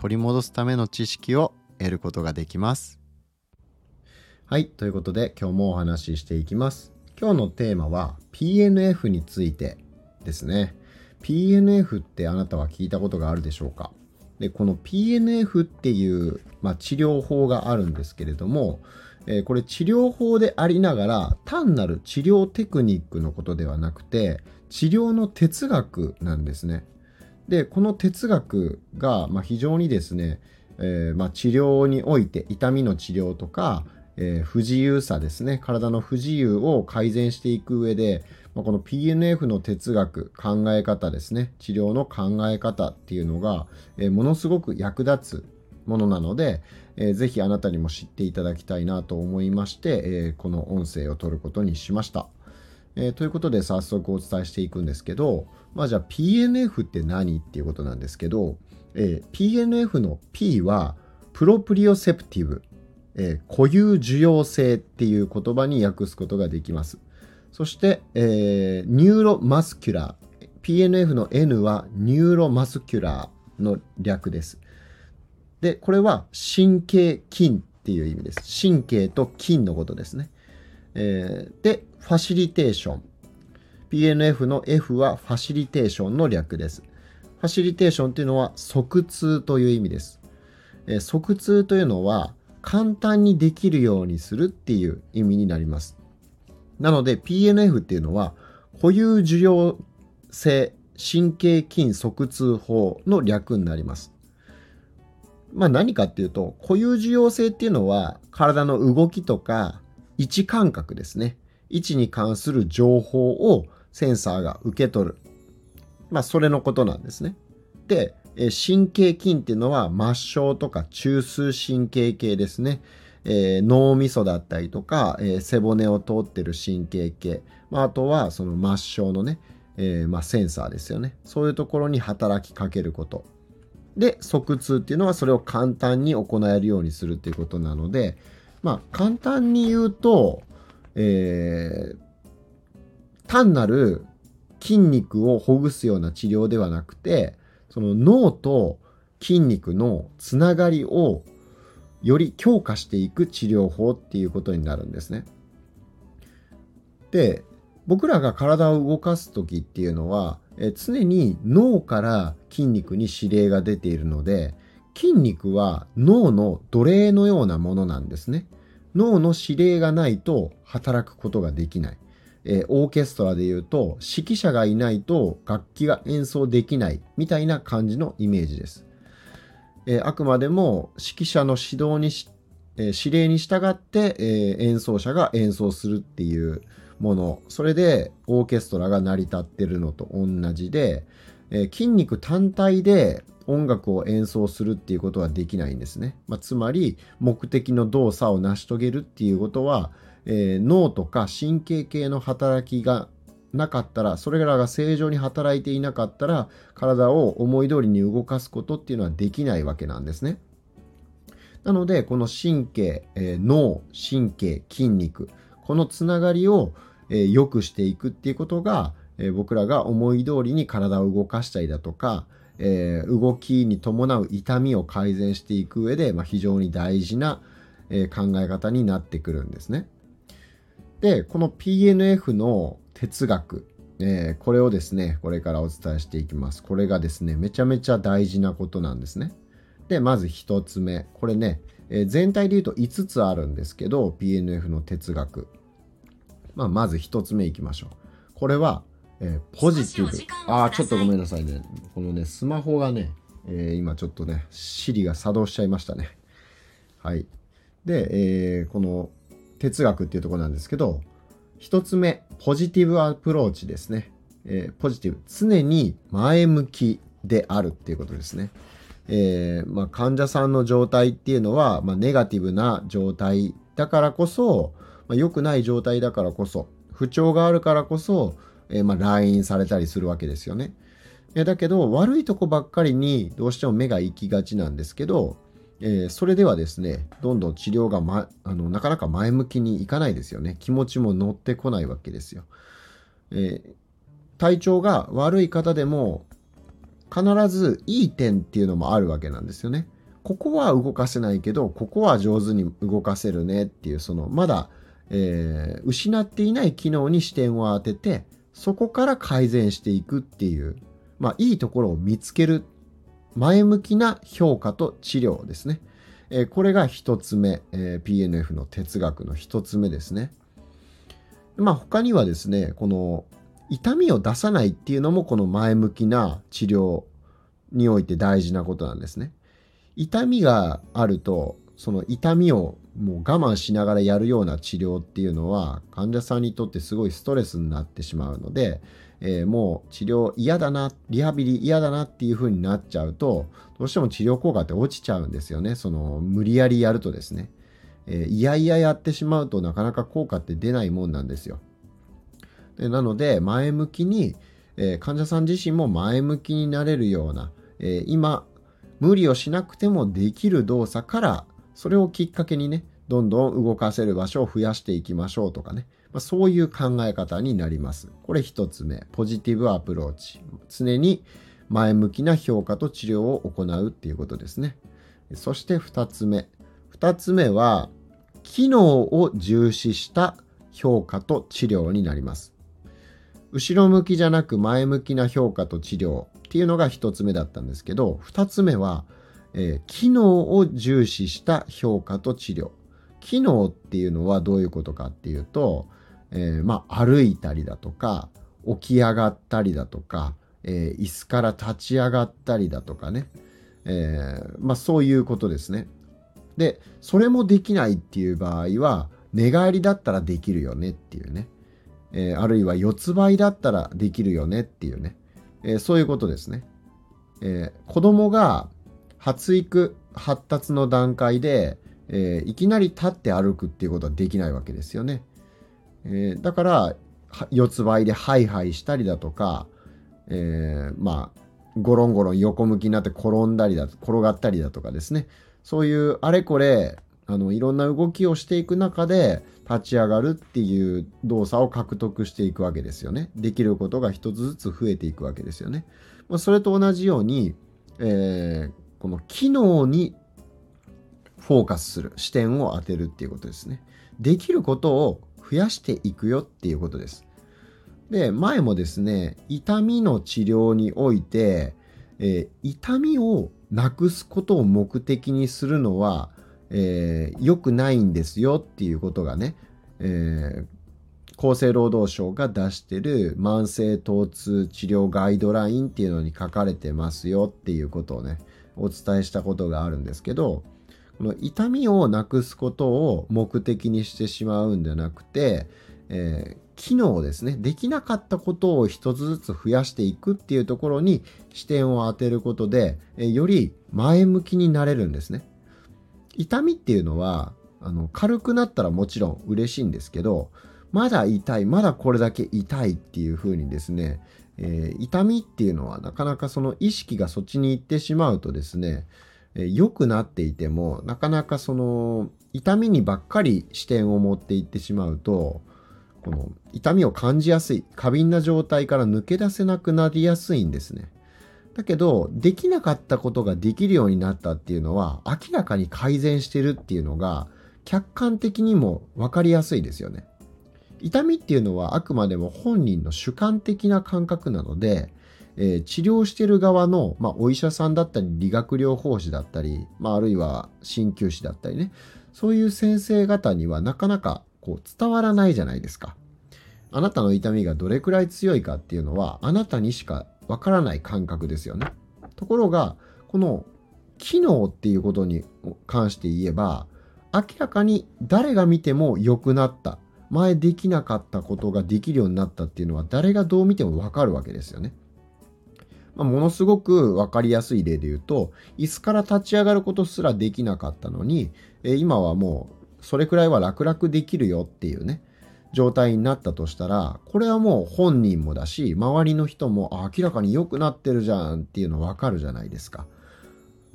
取り戻すための知識を得ることができますはい。ということで、今日もお話ししていきます。今日のテーマは PNF についてですね。PNF ってあなたは聞いたことがあるでしょうか？で、この PNF っていう、まあ、治療法があるんですけれども、えー、これ治療法でありながら単なる治療テクニックのことではなくて治療の哲学なんですね。で、この哲学が、まあ、非常にですね、えー、まあ、治療において痛みの治療とかえー、不自由さですね体の不自由を改善していく上で、まあ、この PNF の哲学考え方ですね治療の考え方っていうのが、えー、ものすごく役立つものなので、えー、ぜひあなたにも知っていただきたいなと思いまして、え、この音声を取ることにしました。えー、ということで早速お伝えしていくんですけど、まあ、じゃあ PNF って何っていうことなんですけど、えー、PNF の P は proprioceptive えー、固有受容性っていう言葉に訳すことができます。そして、えー、 neuromuscular。PNF の N は neuromuscular の略です。で、これは神経筋っていう意味です。神経と筋のことですね。えー、で、ファシリテーション。PNF の F はファシリテーションの略です。ファシリテーションというのは即通という意味です。え、即通というのは簡単にできるようにするっていう意味になります。なので PNF っていうのは固有受容性神経筋側痛法の略になります。まあ何かっていうと固有受容性っていうのは体の動きとか位置感覚ですね。位置に関する情報をセンサーが受け取る。まあそれのことなんですね。で、神経筋っていうのは末梢とか中枢神経系ですね。えー、脳みそだったりとか、えー、背骨を通ってる神経系、まあ、あとはその末梢のね、えー、まあ、センサーですよねそういうところに働きかけることで側痛っていうのはそれを簡単に行えるようにするっていうことなのでまあ簡単に言うと、え単なる筋肉をほぐすような治療ではなくてその脳と筋肉のつながりをより強化していく治療法っていうことになるんですね。で僕らが体を動かす時っていうのはえ常に脳から筋肉に指令が出ているので筋肉は脳の奴隷のようなものなんですね。脳の指令がないと働くことができない。えー、オーケストラで言うと指揮者がいないと楽器が演奏できないみたいな感じのイメージです。えー、あくまでも指揮者の指導にし、えー、指令に従って、え演奏者が演奏するっていうものそれでオーケストラが成り立ってるのと同じで、え筋肉単体で音楽を演奏するっていうことはできないんですね。まあ、つまり目的の動作を成し遂げるっていうことはえー、脳とか神経系の働きがなかったらそれらが正常に働いていなかったら体を思い通りに動かすことっていうのはできないわけなんですね。なのでこの神経、えー、脳神経筋肉このつながりを、えー、良くしていくっていうことが、えー、僕らが思い通りに体を動かしたりだとか、え動きに伴う痛みを改善していく上で、まあ、非常に大事な、え考え方になってくるんですね。で、この PNF の哲学、えー、これをですね、これからお伝えしていきます。これがですね、めちゃめちゃ大事なことなんですね。で、まず1つ目。これね、え、全体で言うと5つあるんですけど、PNF の哲学。まあ、まず1つ目いきましょう。これは、えー、ポジティブ。ああ、ちょっとごめんなさいね。このね、スマホがね、えー、今ちょっとね、Siri が作動しちゃいましたね。はい。で、えー、この哲学っていうところなんですけど、一つ目、ポジティブアプローチですね。えー、ポジティブ。常に前向きであるっていうことですね。えー、まあ、患者さんの状態っていうのは、まあ、ネガティブな状態だからこそ、まあ、良くない状態だからこそ不調があるからこそ、えー、まあ、来院されたりするわけですよね。えだけど悪いとこばっかりにどうしても目が行きがちなんですけど、えー、それではですねどんどん治療が、ま、あのなかなか前向きにいかないですよね気持ちも乗ってこないわけですよ。え、体調が悪い方でも必ずいい点っていうのもあるわけなんですよね。ここは動かせないけどここは上手に動かせるねっていうそのまだ、えー、失っていない機能に視点を当ててそこから改善していくっていうまあいいところを見つける前向きな評価と治療ですね。えー、これが一つ目、えー、PNF の哲学の一つ目ですね。まあ他にはですね、この痛みを出さないっていうのもこの前向きな治療において大事なことなんですね。痛みがあると、その痛みをもう我慢しながらやるような治療っていうのは患者さんにとってすごいストレスになってしまうので、えー、もう治療嫌だな、リハビリ嫌だなっていう風になっちゃうと、どうしても治療効果って落ちちゃうんですよね。その無理やりやるとですね。えー、いやいややってしまうとなかなか効果って出ないもんなんですよ。でなので前向きに、えー、患者さん自身も前向きになれるような、え今無理をしなくてもできる動作からそれをきっかけにねどんどん動かせる場所を増やしていきましょうとかねまあ、そういう考え方になります。これ一つ目、ポジティブアプローチ。常に前向きな評価と治療を行うっていうことですね。そして二つ目。二つ目は、機能を重視した評価と治療になります。後ろ向きじゃなく前向きな評価と治療っていうのが一つ目だったんですけど、二つ目は、えー、機能を重視した評価と治療。機能っていうのはどういうことかっていうと、えー、まあ、歩いたりだとか、起き上がったりだとか、えー、椅子から立ち上がったりだとかね、え、まあ、そういうことですね。で、それもできないっていう場合は、寝返りだったらできるよねっていうね、えあるいは四つ這いだったらできるよねっていうね、えそういうことですね。え子供が発育、発達の段階で、えいきなり立って歩くっていうことはできないわけですよね。えー、だから四つ這いでハイハイしたりだとか、えー、まあゴロンゴロン横向きになって転んだりだ転がったりだとかですねそういうあれこれあのいろんな動きをしていく中で立ち上がるっていう動作を獲得していくわけですよね。できることが一つずつ増えていくわけですよね。まあ、それと同じように、えー、この機能にフォーカスする視点を当てるっていうことですね。できることを増やしていくよっていうことです。で、前もですね、痛みの治療において、えー、痛みをなくすことを目的にするのは、えー、良くないんですよっていうことがね、えー、厚生労働省が出してる慢性疼痛治療ガイドラインっていうのに書かれてますよっていうことをね、お伝えしたことがあるんですけど、この痛みをなくすことを目的にしてしまうんじゃなくて、えー、機能ですね、できなかったことを一つずつ増やしていくっていうところに視点を当てることで、え、より前向きになれるんですね。痛みっていうのは、あの、軽くなったらもちろん嬉しいんですけど、まだ痛い、まだこれだけ痛いっていう風にですね、えー、痛みっていうのはなかなかその意識がそっちに行ってしまうとですねえ、良くなっていてもなかなかその痛みにばっかり視点を持っていってしまうとこの痛みを感じやすい過敏な状態から抜け出せなくなりやすいんですね。だけどできなかったことができるようになったっていうのは明らかに改善してるっていうのが客観的にも分かりやすいですよね。痛みっていうのはあくまでも本人の主観的な感覚なのでえー、治療してる側の、まあ、お医者さんだったり理学療法士だったり、まあ、あるいは鍼灸師だったりねそういう先生方にはなかなかこう伝わらないじゃないですか。あなたの痛みがどれくらい強いかっていうのはあなたにしかわからない感覚ですよね。ところがこの機能っていうことに関して言えば明らかに誰が見ても良くなった前できなかったことができるようになったっていうのは誰がどう見てもわかるわけですよね。まあ、ものすごく分かりやすい例で言うと椅子から立ち上がることすらできなかったのに、えー、今はもうそれくらいは楽々できるよっていうね状態になったとしたらこれはもう本人もだし周りの人も明らかに良くなってるじゃんっていうの分かるじゃないですか。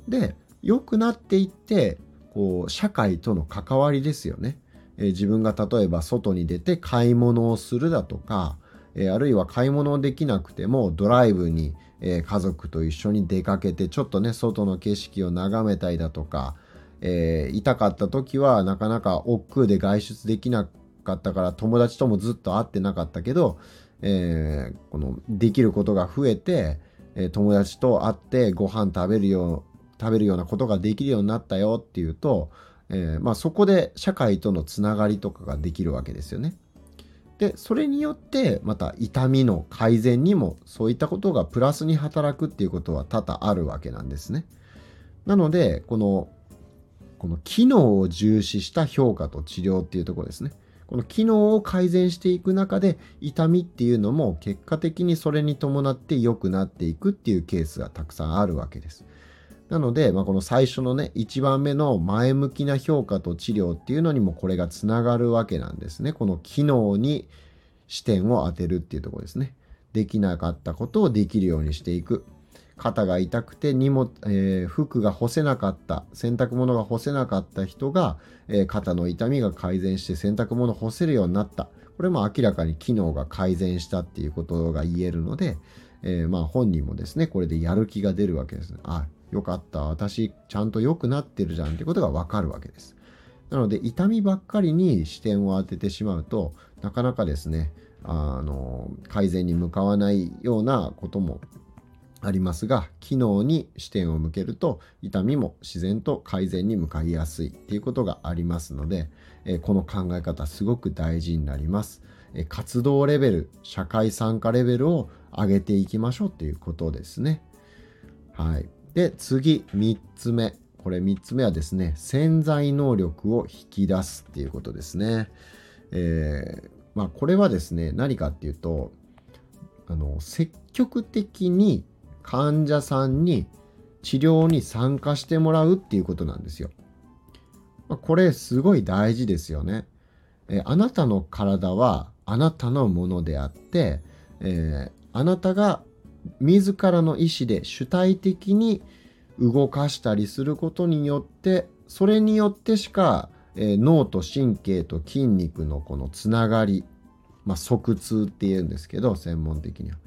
で良くなっていってこう社会との関わりですよね。えー、自分が例えば外に出て買い物をするだとか、えー、あるいは買い物できなくてもドライブに、えー、家族と一緒に出かけてちょっとね外の景色を眺めたりだとか、え痛かった時はなかなか億劫で外出できなかったから友達ともずっと会ってなかったけど、えこのできることが増えて、え友達と会ってご飯食べるよう食べるようなことができるようになったよっていうと、えー、まあ、そこで社会とのつながりとかができるわけですよね。でそれによってまた痛みの改善にもそういったことがプラスに働くっていうことは多々あるわけなんですね。なのでこのこの機能を重視した評価と治療っていうところですね。この機能を改善していく中で痛みっていうのも結果的にそれに伴って良くなっていくっていうケースがたくさんあるわけです。なので、まあ、この最初のね、1番目の前向きな評価と治療っていうのにもこれがつながるわけなんですね。この機能に視点を当てるっていうところですね。できなかったことをできるようにしていく。肩が痛くて荷物、えー、服が干せなかった、洗濯物が干せなかった人が、えー、肩の痛みが改善して洗濯物干せるようになった。これも明らかに機能が改善したっていうことが言えるので、えー、まあ本人もですね、これでやる気が出るわけです。あ、よかった。私、ちゃんと良くなってるじゃんってことがわかるわけです。なので、痛みばっかりに視点を当ててしまうと、なかなかですね、あの、改善に向かわないようなこともありますが、機能に視点を向けると、痛みも自然と改善に向かいやすいっていうことがありますので、えこの考え方すごく大事になります。え活動レベル、社会参加レベルを上げていきましょうっていうことですね。はい。で、次、3つ目。これ3つ目はですね、潜在能力を引き出すっていうことですね。えー、まあこれはですね、何かっていうと、あの、積極的に患者さんに治療に参加してもらうっていうことなんですよ。まあ、これすごい大事ですよね。えー、あなたの体はあなたのものであって、えー、あなたが自らの意思で主体的に動かしたりすることによってそれによってしか、えー、脳と神経と筋肉のこのつながり、まあ、側痛っていうんですけど専門的には。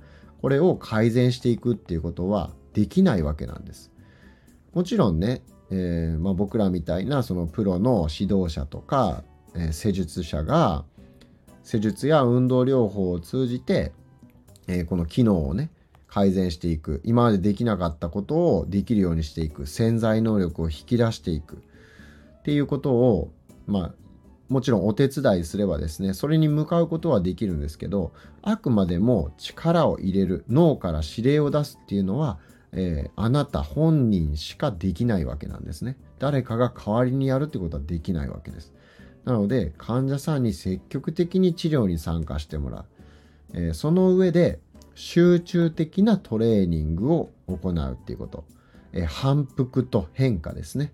これを改善していくっていうことはできないわけなんです。もちろんね、えー、まあ、僕らみたいなそのプロの指導者とか、えー、施術者が施術や運動療法を通じて、えこの機能をね改善していく。今までできなかったことをできるようにしていく。潜在能力を引き出していく。っていうことをまあもちろんお手伝いすればですねそれに向かうことはできるんですけどあくまでも力を入れる脳から指令を出すっていうのは、えー、あなた本人しかできないわけなんですね。誰かが代わりにやるってことはできないわけです。なので患者さんに積極的に治療に参加してもらう、えー、その上で集中的なトレーニングを行うっていうこと。え反復と変化ですね。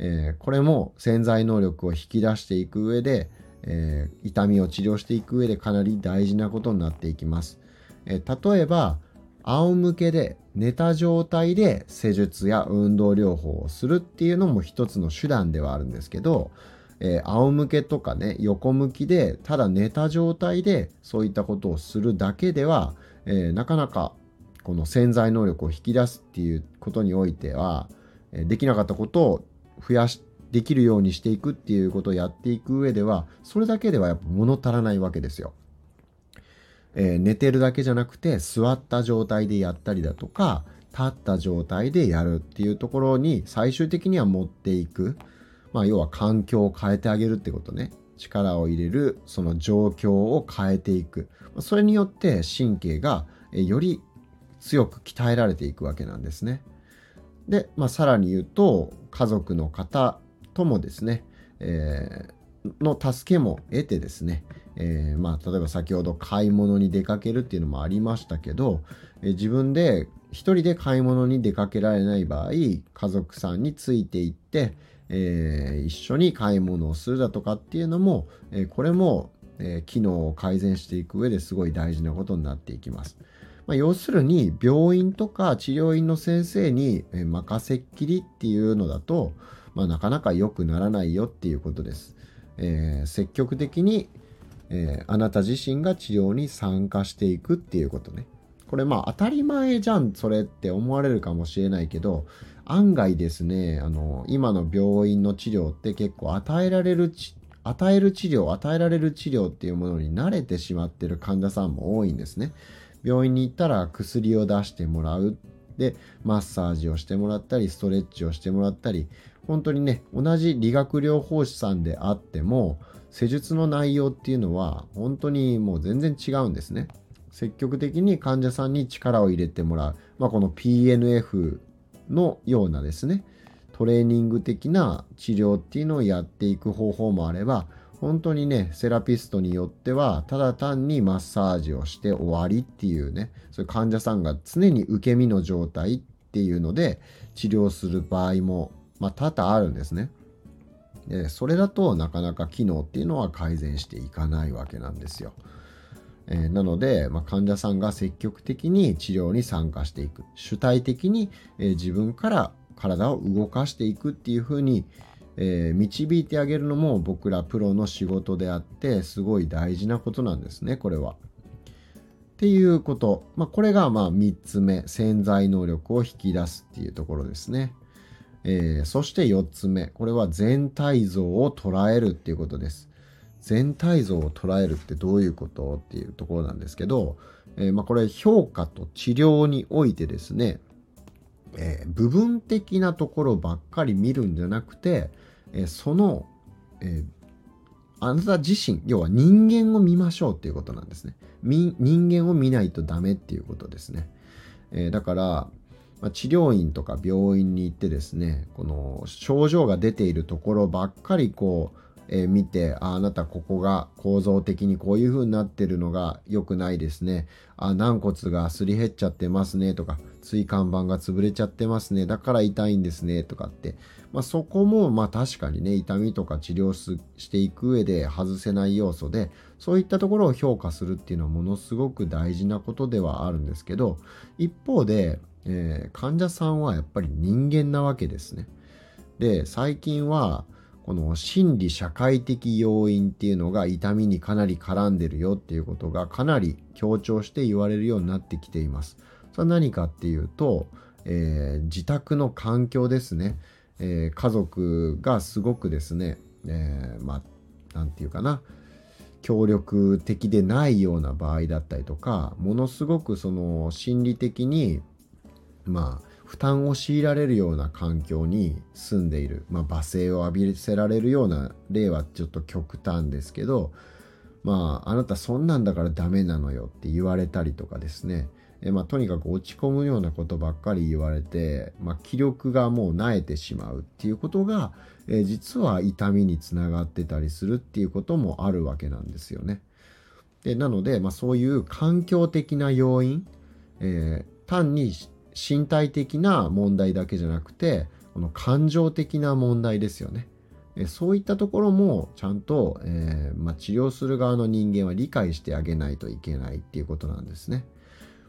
えー、これも潜在能力を引き出していく上で、えー、痛みを治療していく上でかなり大事なことになっていきます。えー、例えば、仰向けで寝た状態で施術や運動療法をするっていうのも一つの手段ではあるんですけど、えー、仰向けとかね横向きでただ寝た状態でそういったことをするだけではえー、なかなかこの潜在能力を引き出すっていうことにおいては、えできなかったことを増やしできるようにしていくっていうことをやっていく上ではそれだけではやっぱ物足らないわけですよ。えー、寝てるだけじゃなくて座った状態でやったりだとか立った状態でやるっていうところに最終的には持っていく、まあ、要は環境を変えてあげるってことね力を入れるその状況を変えていくそれによって神経がより強く鍛えられていくわけなんですね。で、まあ、さらに言うと家族の方ともですね、えー、の助けも得てですね、えー、まあ、例えば先ほど買い物に出かけるっていうのもありましたけど、え、自分で一人で買い物に出かけられない場合家族さんについていって、えー、一緒に買い物をするだとかっていうのも、えこれも、え機能を改善していく上ですごい大事なことになっていきます。まあ、要するに病院とか治療院の先生に任せっきりっていうのだと、まあ、なかなか良くならないよっていうことです。えー、積極的に、えー、あなた自身が治療に参加していくっていうことね。これまあ当たり前じゃんそれって思われるかもしれないけど案外ですねあの今の病院の治療って結構与えられる与える治療与えられる治療っていうものに慣れてしまってる患者さんも多いんですね。病院に行ったら薬を出してもらうでマッサージをしてもらったりストレッチをしてもらったり本当にね同じ理学療法士さんであっても施術の内容っていうのは本当にもう全然違うんですね。積極的に患者さんに力を入れてもらう、まあ、この PNF のようなですねトレーニング的な治療っていうのをやっていく方法もあれば本当にねセラピストによってはただ単にマッサージをして終わりっていうねそういう患者さんが常に受け身の状態っていうので治療する場合もまあ、多々あるんですね。でそれだとなかなか機能っていうのは改善していかないわけなんですよ。えー、なので、まあ、患者さんが積極的に治療に参加していく。主体的に、えー、自分から体を動かしていくっていうふうに、えー、導いてあげるのも僕らプロの仕事であってすごい大事なことなんですねこれは。っていうこと、まあ、これがまあ3つ目。潜在能力を引き出すっていうところですね。えー、そして4つ目。これは全体像を捉えるっていうことです。全体像を捉えるってどういうことっていうところなんですけど、えー、まあ、これ評価と治療においてですね、えー、部分的なところばっかり見るんじゃなくて、えその、えあなた自身要は人間を見ましょうっていうことなんですね。人間を見ないとダメっていうことですね、えだからま、治療院とか病院に行ってですねこの症状が出ているところばっかりこう、えー、見てああなたここが構造的にこういう風になってるのが良くないですね。あ軟骨がすり減っちゃってますね。とか椎間板が潰れちゃってますね。だから痛いんですね。とかって、まあ、そこもまあ確かにね痛みとか治療していく上で外せない要素でそういったところを評価するっていうのはものすごく大事なことではあるんですけど一方でえー、患者さんはやっぱり人間なわけですね。で最近はこの心理社会的要因っていうのが痛みにかなり絡んでるよっていうことがかなり強調して言われるようになってきています。それは何かっていうと、えー、自宅の環境ですね、えー、家族がすごくですね、えー、まあ何て言うかな協力的でないような場合だったりとかものすごくその心理的にまあ負担を強いられるような環境に住んでいる、まあ、罵声を浴びせられるような例はちょっと極端ですけどまああなたそんなんだからダメなのよって言われたりとかですねまあ、とにかく落ち込むようなことばっかり言われて、まあ、気力がもう萎えてしまうっていうことが、え実は痛みにつながってたりするっていうこともあるわけなんですよね。でなので、まあ、そういう環境的な要因、えー、単に身体的な問題だけじゃなくてこの感情的な問題ですよね。そういったところもちゃんと、えー、まあ、治療する側の人間は理解してあげないといけないっていうことなんですね。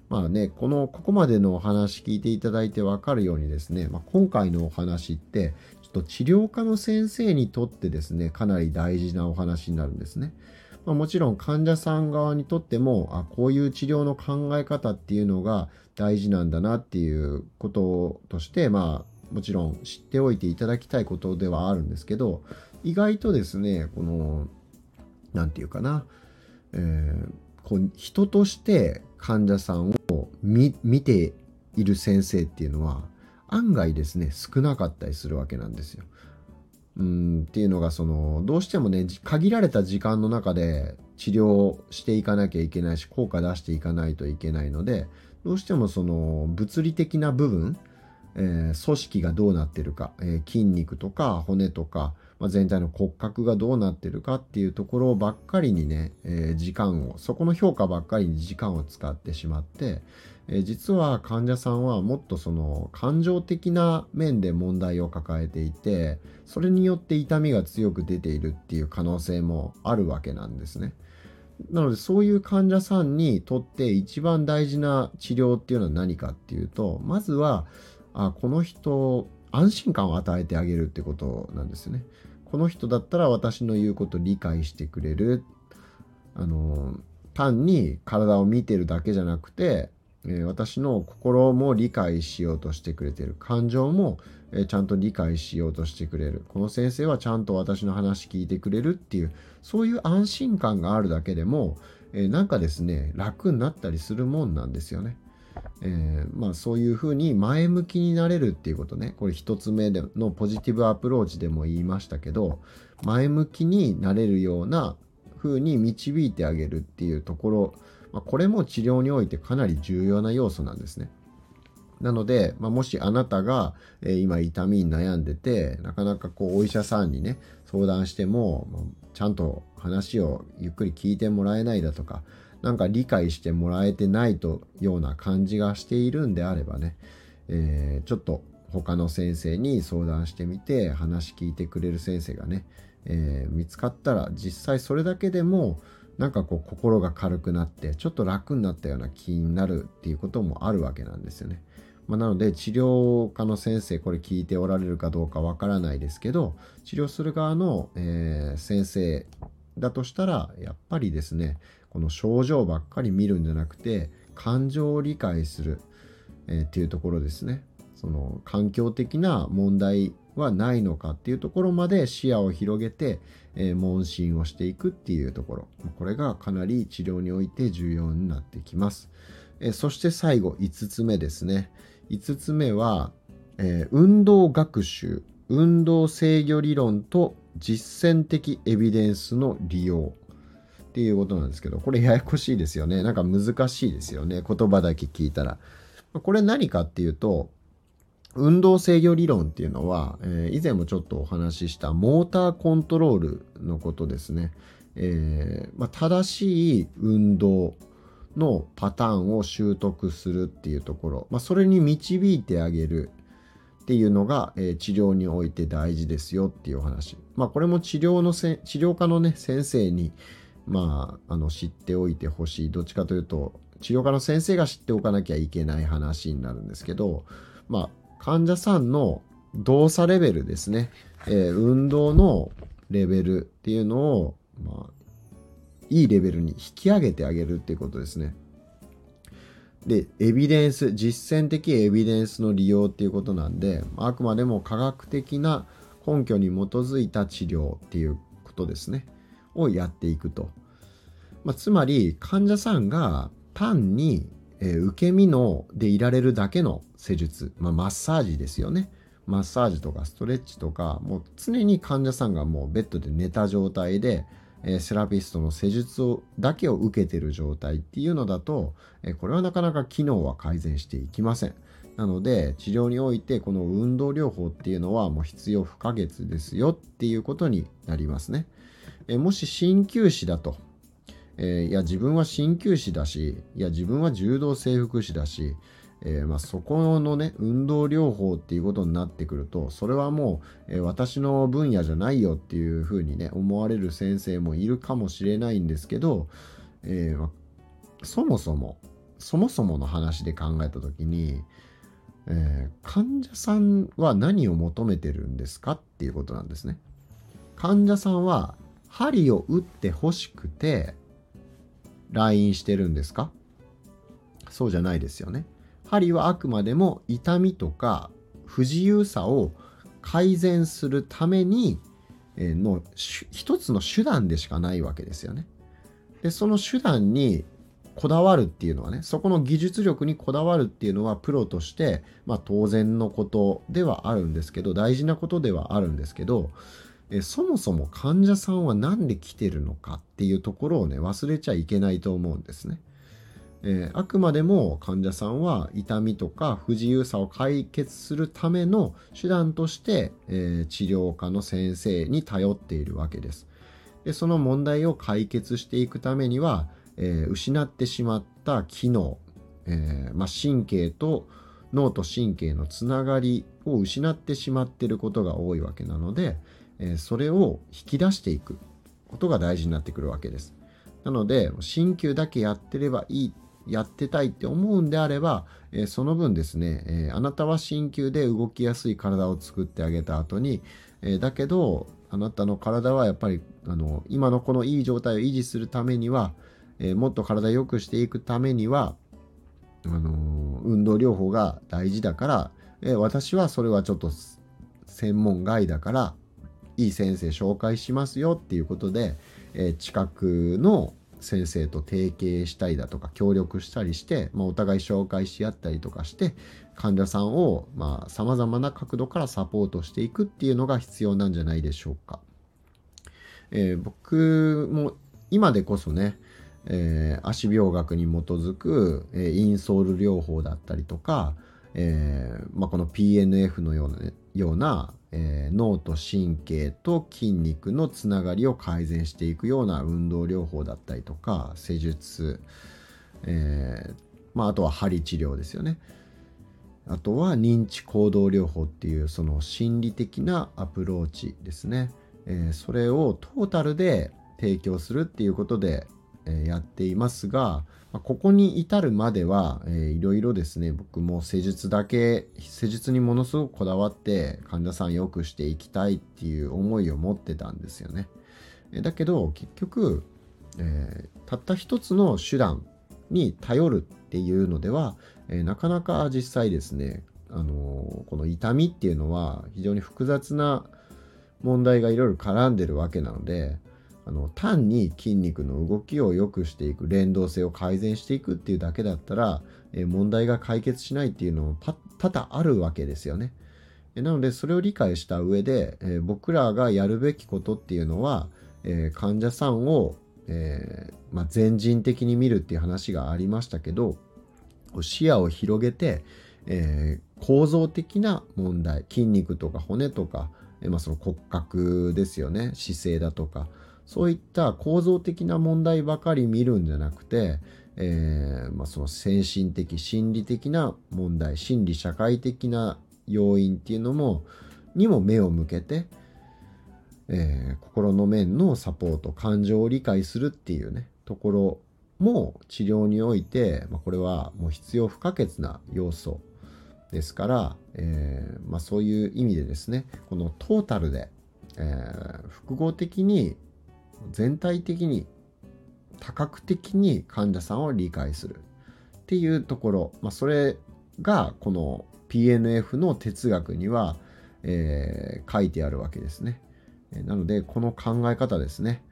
まあね、この、ここまでのお話聞いていただいてわかるようにですね、まあ、今回のお話って、ちょっと治療科の先生にとってですね、かなり大事なお話になるんですね。ま、もちろん患者さん側にとってもあこういう治療の考え方っていうのが大事なんだなっていうこととしてまあもちろん知っておいていただきたいことではあるんですけど意外とですねこの何て言うかな、えー、こう人として患者さんを見ている先生っていうのは案外ですね少なかったりするわけなんですよ。うんっていうのがそのどうしてもね限られた時間の中で治療していかなきゃいけないし効果出していかないといけないのでどうしてもその物理的な部分、えー、組織がどうなってるか、えー、筋肉とか骨とか、まあ、全体の骨格がどうなってるかっていうところばっかりにね、えー、時間をそこの評価ばっかりに時間を使ってしまって、え実は患者さんはもっとその感情的な面で問題を抱えていてそれによって痛みが強く出ているっていう可能性もあるわけなんですね。なのでそういう患者さんにとって一番大事な治療っていうのは何かっていうとまずはあこの人安心感を与えてあげるってことなんですね。この人だったら私の言うこと理解してくれる。あの単に体を見てるだけじゃなくて、えー、私の心も理解しようとしてくれてる感情も、えー、ちゃんと理解しようとしてくれるこの先生はちゃんと私の話聞いてくれるっていうそういう安心感があるだけでも、えー、なんかですね楽になったりするもんなんですよね。えー、まあ、そういうふうに前向きになれるっていうことねこれ一つ目でのポジティブアプローチでも言いましたけど前向きになれるような風に導いてあげるっていうところ、まあ、これも治療においてかなり重要な要素なんですね。なので、まあ、もしあなたが、えー、今痛みに悩んでてなかなかこうお医者さんにね相談してもまあちゃんと話をゆっくり聞いてもらえないだとかなんか理解してもらえてないとような感じがしているんであればね、えー、ちょっと他の先生に相談してみて話聞いてくれる先生がね、えー、見つかったら実際それだけでもなんかこう心が軽くなってちょっと楽になったような気になるっていうこともあるわけなんですよね。まあ、なので治療科の先生これ聞いておられるかどうかわからないですけど治療する側の、えー、先生だとしたらやっぱりですねこの症状ばっかり見るんじゃなくて感情を理解する、えー、っていうところですね。その環境的な問題はないのかっていうところまで視野を広げて、えー、問診をしていくっていうところ。これがかなり治療において重要になってきます、えー、そして最後5つ目ですね。5つ目は、えー、運動学習運動制御理論と実践的エビデンスの利用っていうことなんですけど、これややこしいですよね。なんか難しいですよね。言葉だけ聞いたら。これ何かっていうと、運動制御理論っていうのは、えー、以前もちょっとお話ししたモーターコントロールのことですね。えー、まあ、正しい運動のパターンを習得するっていうところ、まあ、それに導いてあげるっていうのが、えー、治療において大事ですよっていうお話。まあこれも治療のせ治療科のね先生にまあ、あの知っておいてほしい。どっちかというと治療科の先生が知っておかなきゃいけない話になるんですけど、まあ、患者さんの動作レベルですね、えー、運動のレベルっていうのを、まあ、いいレベルに引き上げてあげるっていうことですね。で、エビデンス、実践的エビデンスの利用っていうことなんで、あくまでも科学的な根拠に基づいた治療っていうことですね。をやっていくと。まあ、つまり患者さんが単に、えー、受け身のでいられるだけの施術、まあ、マッサージですよね。マッサージとかストレッチとかもう常に患者さんがもうベッドで寝た状態で、えー、セラピストの施術をだけを受けてる状態っていうのだと、えー、これはなかなか機能は改善していきません。なので治療においてこの運動療法っていうのはもう必要不可欠ですよっていうことになりますね。えもし鍼灸師だと、え、いや自分は鍼灸師だしいや自分は柔道整復師だし、えー、まあ、そこのね運動療法っていうことになってくるとそれはもう、えー、私の分野じゃないよっていうふうにね思われる先生もいるかもしれないんですけど、えま、そもそもそもそもの話で考えた時に、え患者さんは何を求めてるんですかっていうことなんですね。患者さんは針を打って欲しくて LINE してるんですか？そうじゃないですよね。針はあくまでも痛みとか不自由さを改善するためにの一つの手段でしかないわけですよね。でその手段にこだわるっていうのはねそこの技術力にこだわるっていうのはプロとして、まあ、当然のことではあるんですけど大事なことではあるんですけどえそもそも患者さんは何で来てるのかっていうところをね忘れちゃいけないと思うんですね。えー、あくまでも患者さんは痛みとか不自由さを解決するための手段として、えー、治療科の先生に頼っているわけです。でその問題を解決していくためには、えー、失ってしまった機能、えまあ、神経と脳と神経のつながりを失ってしまっていることが多いわけなので、えそれを引き出していくことが大事になってくるわけです。なので鍼灸だけやってればいいやってたいって思うんであれば、えー、その分ですね、えー、あなたは鍼灸で動きやすい体を作ってあげた後に、えー、だけどあなたの体はやっぱりあの今のこのいい状態を維持するためには、えもっと体を良くしていくためにはあの運動療法が大事だから、え私はそれはちょっと専門外だからいい先生紹介しますよっていうことで、え近くの先生と提携したりだとか協力したりして、まあ、お互い紹介し合ったりとかして患者さんをさまざ、まな角度からサポートしていくっていうのが必要なんじゃないでしょうか。えー、僕も今でこそね、えー、足病学に基づく、えー、インソール療法だったりとか、えーまあ、この PNF のような、ね、ようなえー、脳と神経と筋肉のつながりを改善していくような運動療法だったりとか施術、えー、まあ、あとは針治療ですよね。あとは認知行動療法っていうその心理的なアプローチですね、えー、それをトータルで提供するっていうことで、えやっていますが、まここに至るまでは、いろいろですね、僕も施術だけ、施術にものすごくこだわって患者さん良くしていきたいっていう思いを持ってたんですよね。だけど結局、えー、たった一つの手段に頼るっていうのでは、えー、なかなか実際ですね、あのこの痛みっていうのは非常に複雑な問題がいろいろ絡んでるわけなので、あの単に筋肉の動きを良くしていく連動性を改善していくっていうだけだったら、え問題が解決しないっていうのも多々あるわけですよね。なのでそれを理解した上で、え僕らがやるべきことっていうのは、え患者さんを、えー、まあ、全人的に見るっていう話がありましたけど視野を広げて、えー、構造的な問題筋肉とか骨とか、えー、まあ、その骨格ですよね姿勢だとかそういった構造的な問題ばかり見るんじゃなくて、えー、まあ、その精神的心理的な問題心理社会的な要因っていうのもにも目を向けて、えー、心の面のサポート感情を理解するっていうねところも治療において、まあ、これはもう必要不可欠な要素ですから、えー、まあ、そういう意味でですねこのトータルで、え、複合的に全体的に多角的に患者さんを理解するっていうところ、まあ、それがこの PNF の哲学には、えー、書いてあるわけですね。なのでこの考え方ですね、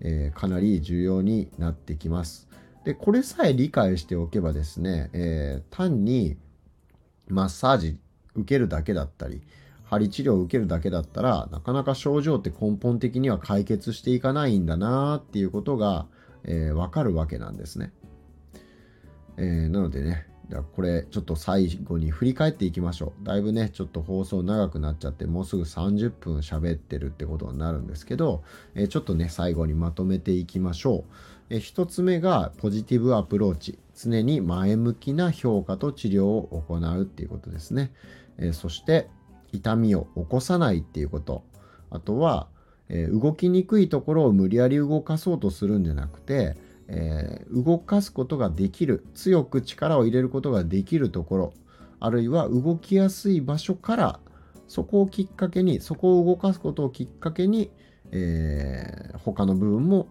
えー、かなり重要になってきます。でこれさえ理解しておけばですね、えー、単にマッサージ受けるだけだったり、針治療を受けるだけだったらなかなか症状って根本的には解決していかないんだなっていうことが、えー、わかるわけなんですね。えー、なのでね、これちょっと最後に振り返っていきましょう。だいぶね、ちょっと放送長くなっちゃって、もうすぐ30分喋ってるってことになるんですけど、え、ちょっとね、最後にまとめていきましょう。え、1つ目がポジティブアプローチ。常に前向きな評価と治療を行うっていうことですね。え、そして痛みを起こさないっていうこと。あとは、えー、動きにくいところを無理やり動かそうとするんじゃなくて、えー、動かすことができる強く力を入れることができるところ。あるいは動きやすい場所からそこをきっかけにそこを動かすことをきっかけに、えー、他の部分も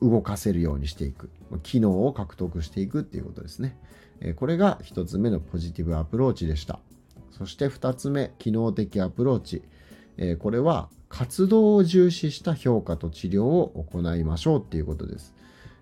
動かせるようにしていく。機能を獲得していくっていうことですね、えー、これが1つ目のポジティブアプローチでした。そして2つ目、機能的アプローチ。えー、これは活動を重視した評価と治療を行いましょうっていうことです。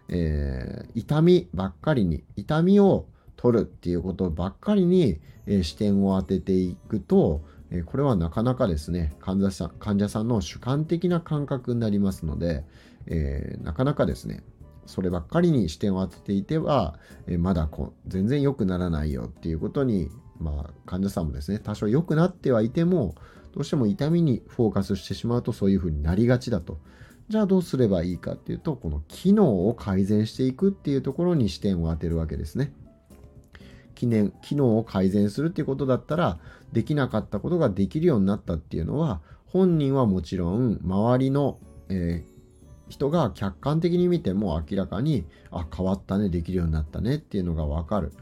えー、痛みばっかりに、痛みを取るっていうことばっかりに、えー、視点を当てていくと、えこれはなかなかですね患者さん、患者さんの主観的な感覚になりますので、えなかなかですね、そればっかりに視点を当てていては、えまだこう全然良くならないよっていうことに、まあ、患者さんもですね多少良くなってはいてもどうしても痛みにフォーカスしてしまうとそういうふうになりがちだと。じゃあどうすればいいかっていうとこの機能を改善していくっていうところに視点を当てるわけですね。機能機能を改善するっていうことだったらできなかったことができるようになったっていうのは本人はもちろん周りの、えー、人が客観的に見ても明らかにあ変わったねできるようになったねっていうのが分かる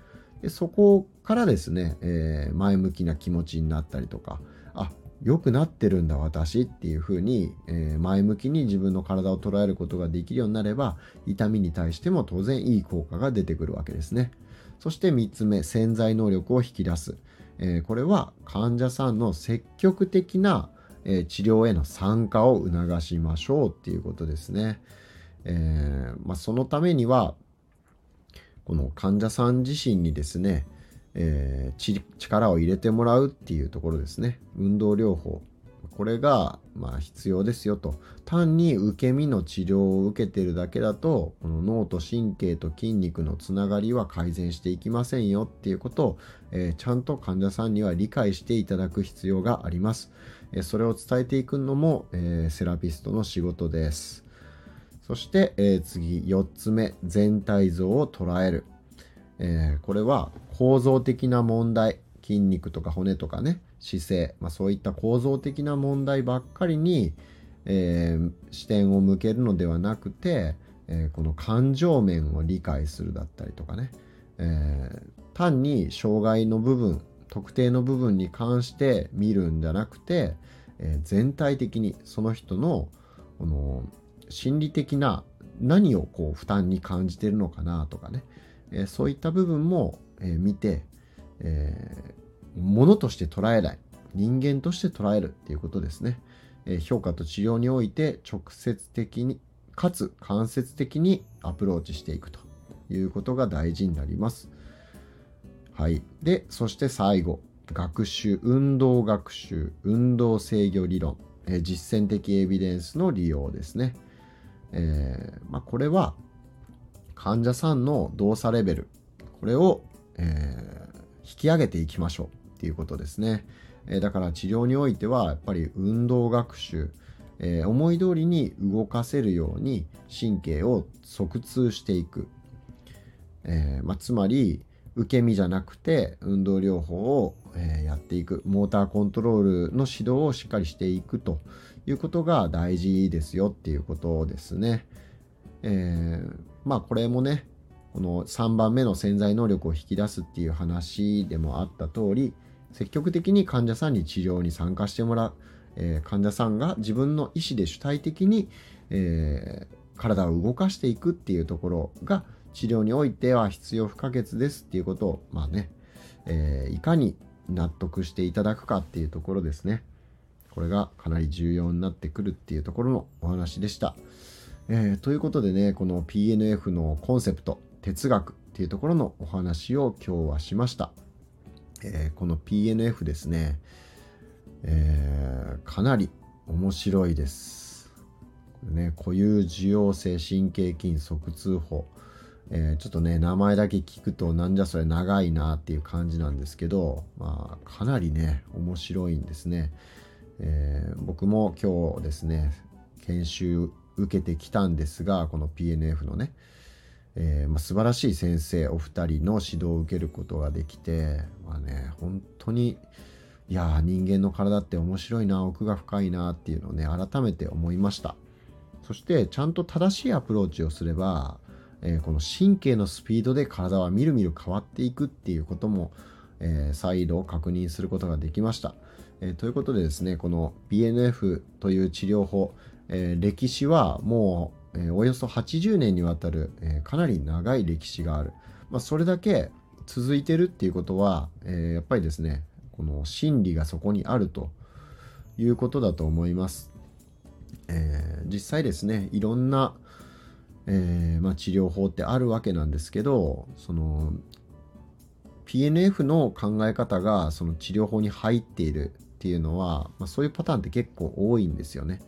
でそこからですね、えー、前向きな気持ちになったりとかあ良くなってるんだ私っていうふうに、えー、前向きに自分の体を捉えることができるようになれば痛みに対しても当然いい効果が出てくるわけですね。そして3つ目、潜在能力を引き出す。えー、これは患者さんの積極的な、え、治療への参加を促しましょうっていうことですね。え、まあ、そのためには、この患者さん自身にですね、え力を入れてもらうっていうところですね。運動療法。これがまあ必要ですよと。単に受け身の治療を受けてるだけだとこの脳と神経と筋肉のつながりは改善していきませんよっていうことを、えー、ちゃんと患者さんには理解していただく必要があります、えー、それを伝えていくのも、え、セラピストの仕事です。そして、え次4つ目。全体像を捉える、えこれは構造的な問題筋肉とか骨とかね姿勢、まあ、そういった構造的な問題ばっかりに、えー、視点を向けるのではなくて、えー、この感情面を理解するだったりとかね、え、単に障害の部分特定の部分に関して見るんじゃなくて、え全体的にその人のこの心理的な何をこう負担に感じてるのかなとかね、えそういった部分も、え見て、えものとして捉えない人間として捉えるっていうことですね、え、評価と治療において直接的にかつ間接的にアプローチしていくということが大事になります。はい。でそして最後学習運動学習運動制御理論、え、実践的エビデンスの利用ですね、えー、まあ、これは患者さんの動作レベルこれを、え引き上げていきましょうっていうことですね。えだから治療においてはやっぱり運動学習、えー、思い通りに動かせるように神経を側通していく、え、まあ、つまり受け身じゃなくて運動療法を、えやっていくモーターコントロールの指導をしっかりしていくということが大事ですよっていうことですね。えー、まあこれもねこの3番目の潜在能力を引き出すっていう話でもあった通り積極的に患者さんに治療に参加してもらう、えー、患者さんが自分の意思で主体的に、えー、体を動かしていくっていうところが治療においては必要不可欠ですっていうことをまあね、えー、いかに納得していただくかっていうところですね。これがかなり重要になってくるっていうところのお話でした、えー、ということでねこの PNF のコンセプト哲学っていうところのお話を今日はしました。えー、この PNF ですね、えー、かなり面白いです。ね、固有受容性神経筋側通法、えー、ちょっとね名前だけ聞くとなんじゃそれ長いなっていう感じなんですけど、まあ、かなりね面白いんですね、え、僕も今日ですね研修受けてきたんですがこの PNF のね、えー、まあ、素晴らしい先生お二人の指導を受けることができて、まあね、本当にいや人間の体って面白いな奥が深いなっていうのをね改めて思いました。そしてちゃんと正しいアプローチをすれば、えー、この神経のスピードで体はみるみる変わっていくっていうことも、えー、再度確認することができました、えということでですねこの BNF という治療法、え歴史はもうえー、およそ80年にわたる、えー、かなり長い歴史がある、まあ、それだけ続いてるっていうことは、え、やっぱりですねこの真理がそこにあるということだと思います、え実際ですねいろんな、えまあ、治療法ってあるわけなんですけどその PNF の考え方がその治療法に入っているっていうのは、まあ、そういうパターンって結構多いんですよね。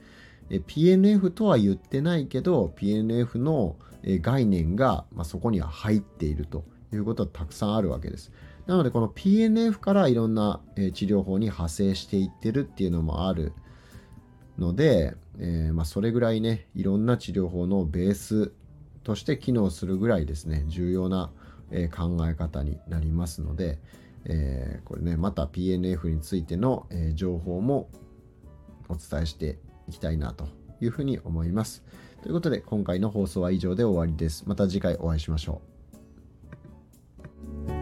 PNF とは言ってないけど PNF の概念が、ま、そこには入っているということはたくさんあるわけです。なのでこの PNF からいろんな治療法に派生していってるっていうのもあるので、えー、まあ、それぐらいねいろんな治療法のベースとして機能するぐらいですね重要な、考え方になりますので、えー、これねまた PNF についての、情報もお伝えしていきたいなというふうに思います。ということで今回の放送は以上で終わりです。また次回お会いしましょう。